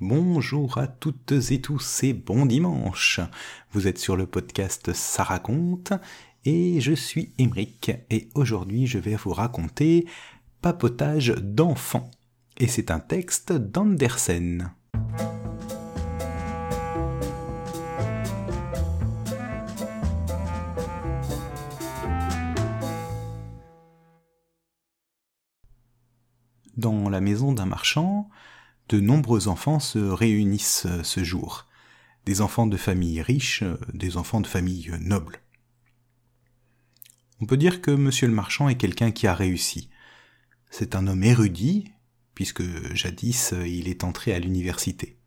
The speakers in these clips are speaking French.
Bonjour à toutes et tous et bon dimanche. Vous êtes sur le podcast Ça raconte et je suis Émeric et aujourd'hui je vais vous raconter Papotage d'enfants. Et c'est un texte d'Andersen. Dans la maison d'un marchand, de nombreux enfants se réunissent euh, ce jour. Des enfants de familles riches, euh, des enfants de familles nobles. On peut dire que monsieur le marchand est quelqu'un qui a réussi. C'est un homme érudit, puisque jadis euh, il est entré à l'université.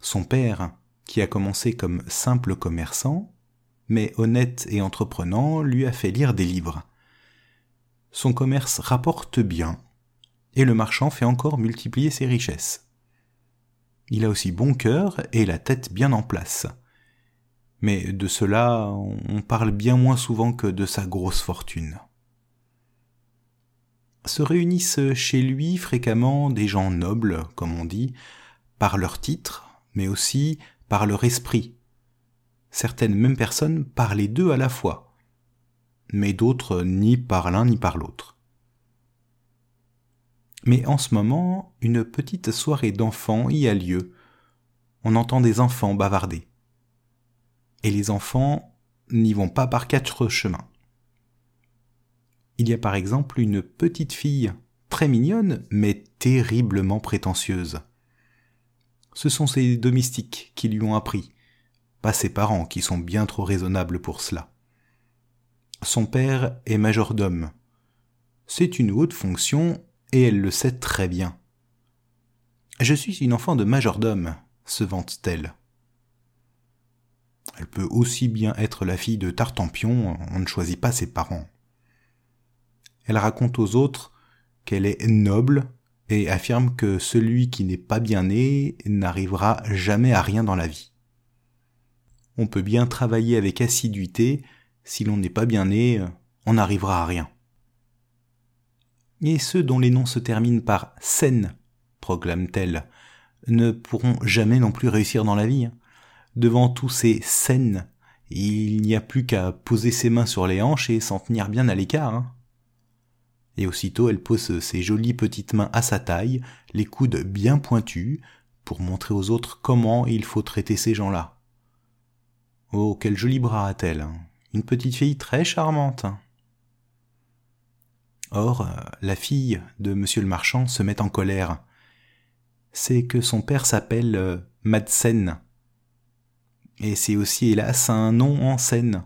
Son père, qui a commencé comme simple commerçant, mais honnête et entreprenant, lui a fait lire des livres. Son commerce rapporte bien, et le marchand fait encore multiplier ses richesses. Il a aussi bon cœur et la tête bien en place. Mais de cela, on parle bien moins souvent que de sa grosse fortune. Se réunissent chez lui fréquemment des gens nobles, comme on dit, par leur titre, mais aussi par leur esprit. Certaines mêmes personnes parlent les deux à la fois, mais d'autres ni par l'un ni par l'autre. Mais en ce moment, une petite soirée d'enfants y a lieu. On entend des enfants bavarder. Et les enfants n'y vont pas par quatre chemins. Il y a par exemple une petite fille, très mignonne, mais terriblement prétentieuse. Ce sont ses domestiques qui lui ont appris, pas ses parents qui sont bien trop raisonnables pour cela. Son père est majordome. C'est une haute fonction et elle le sait très bien. Je suis une enfant de majordome, se vante-t-elle. Elle peut aussi bien être la fille de Tartampion, on ne choisit pas ses parents. Elle raconte aux autres qu'elle est noble et affirme que celui qui n'est pas bien né n'arrivera jamais à rien dans la vie. On peut bien travailler avec assiduité, si l'on n'est pas bien né, on n'arrivera à rien et ceux dont les noms se terminent par sen, proclame-t-elle, ne pourront jamais non plus réussir dans la vie. Hein. Devant tous ces sen, il n'y a plus qu'à poser ses mains sur les hanches et s'en tenir bien à l'écart. Hein. Et aussitôt elle pose ses jolies petites mains à sa taille, les coudes bien pointus, pour montrer aux autres comment il faut traiter ces gens-là. Oh, quel joli bras a-t-elle hein. Une petite fille très charmante. Or, la fille de monsieur le marchand se met en colère. C'est que son père s'appelle euh, Madsen. Et c'est aussi, hélas, un nom en scène.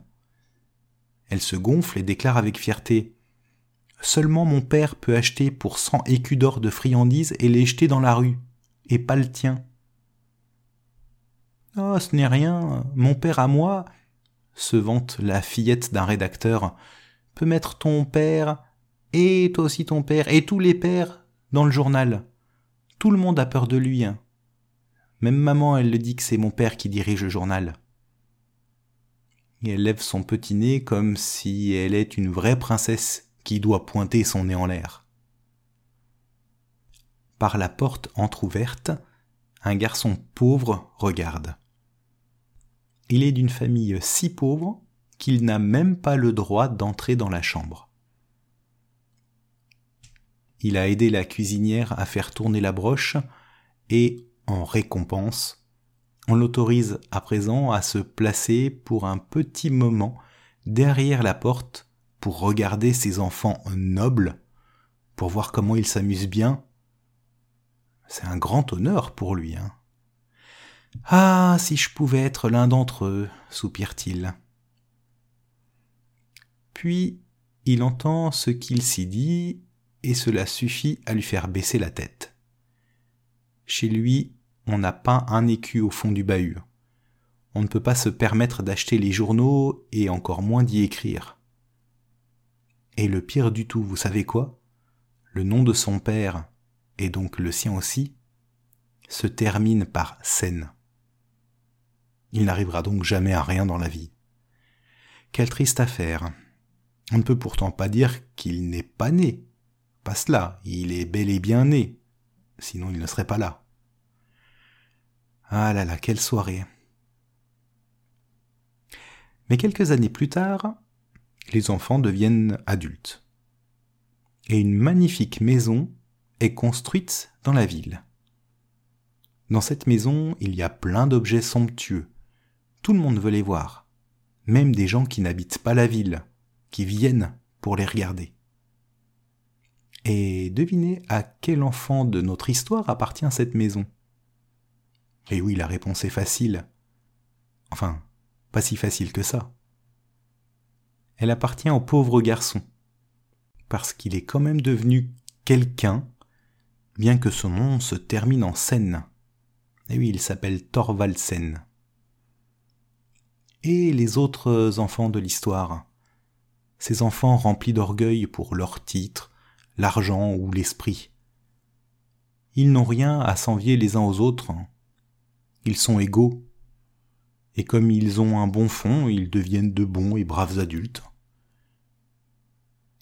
Elle se gonfle et déclare avec fierté. Seulement mon père peut acheter pour cent écus d'or de friandises et les jeter dans la rue, et pas le tien. oh, ce n'est rien, mon père à moi, se vante la fillette d'un rédacteur, peut mettre ton père et toi aussi ton père, et tous les pères dans le journal. Tout le monde a peur de lui. Hein. Même maman, elle le dit que c'est mon père qui dirige le journal. Et elle lève son petit nez comme si elle est une vraie princesse qui doit pointer son nez en l'air. Par la porte entr'ouverte, un garçon pauvre regarde. Il est d'une famille si pauvre qu'il n'a même pas le droit d'entrer dans la chambre. Il a aidé la cuisinière à faire tourner la broche et, en récompense, on l'autorise à présent à se placer pour un petit moment derrière la porte pour regarder ses enfants nobles, pour voir comment ils s'amusent bien. C'est un grand honneur pour lui. Hein. Ah, si je pouvais être l'un d'entre eux, soupire-t-il. Puis il entend ce qu'il s'y dit et cela suffit à lui faire baisser la tête. Chez lui, on n'a pas un écu au fond du bahut. On ne peut pas se permettre d'acheter les journaux et encore moins d'y écrire. Et le pire du tout, vous savez quoi? Le nom de son père, et donc le sien aussi, se termine par scène. Il n'arrivera donc jamais à rien dans la vie. Quelle triste affaire. On ne peut pourtant pas dire qu'il n'est pas né, cela, il est bel et bien né, sinon il ne serait pas là. Ah là là, quelle soirée. Mais quelques années plus tard, les enfants deviennent adultes. Et une magnifique maison est construite dans la ville. Dans cette maison, il y a plein d'objets somptueux. Tout le monde veut les voir. Même des gens qui n'habitent pas la ville, qui viennent pour les regarder. Et devinez à quel enfant de notre histoire appartient cette maison Et oui, la réponse est facile. Enfin, pas si facile que ça. Elle appartient au pauvre garçon, parce qu'il est quand même devenu quelqu'un, bien que son nom se termine en scène. Et oui, il s'appelle Thorvaldsen. Et les autres enfants de l'histoire Ces enfants remplis d'orgueil pour leur titre, l'argent ou l'esprit. Ils n'ont rien à s'envier les uns aux autres. Ils sont égaux. Et comme ils ont un bon fond, ils deviennent de bons et braves adultes.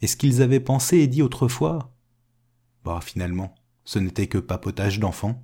Et ce qu'ils avaient pensé et dit autrefois? Bah finalement, ce n'était que papotage d'enfants.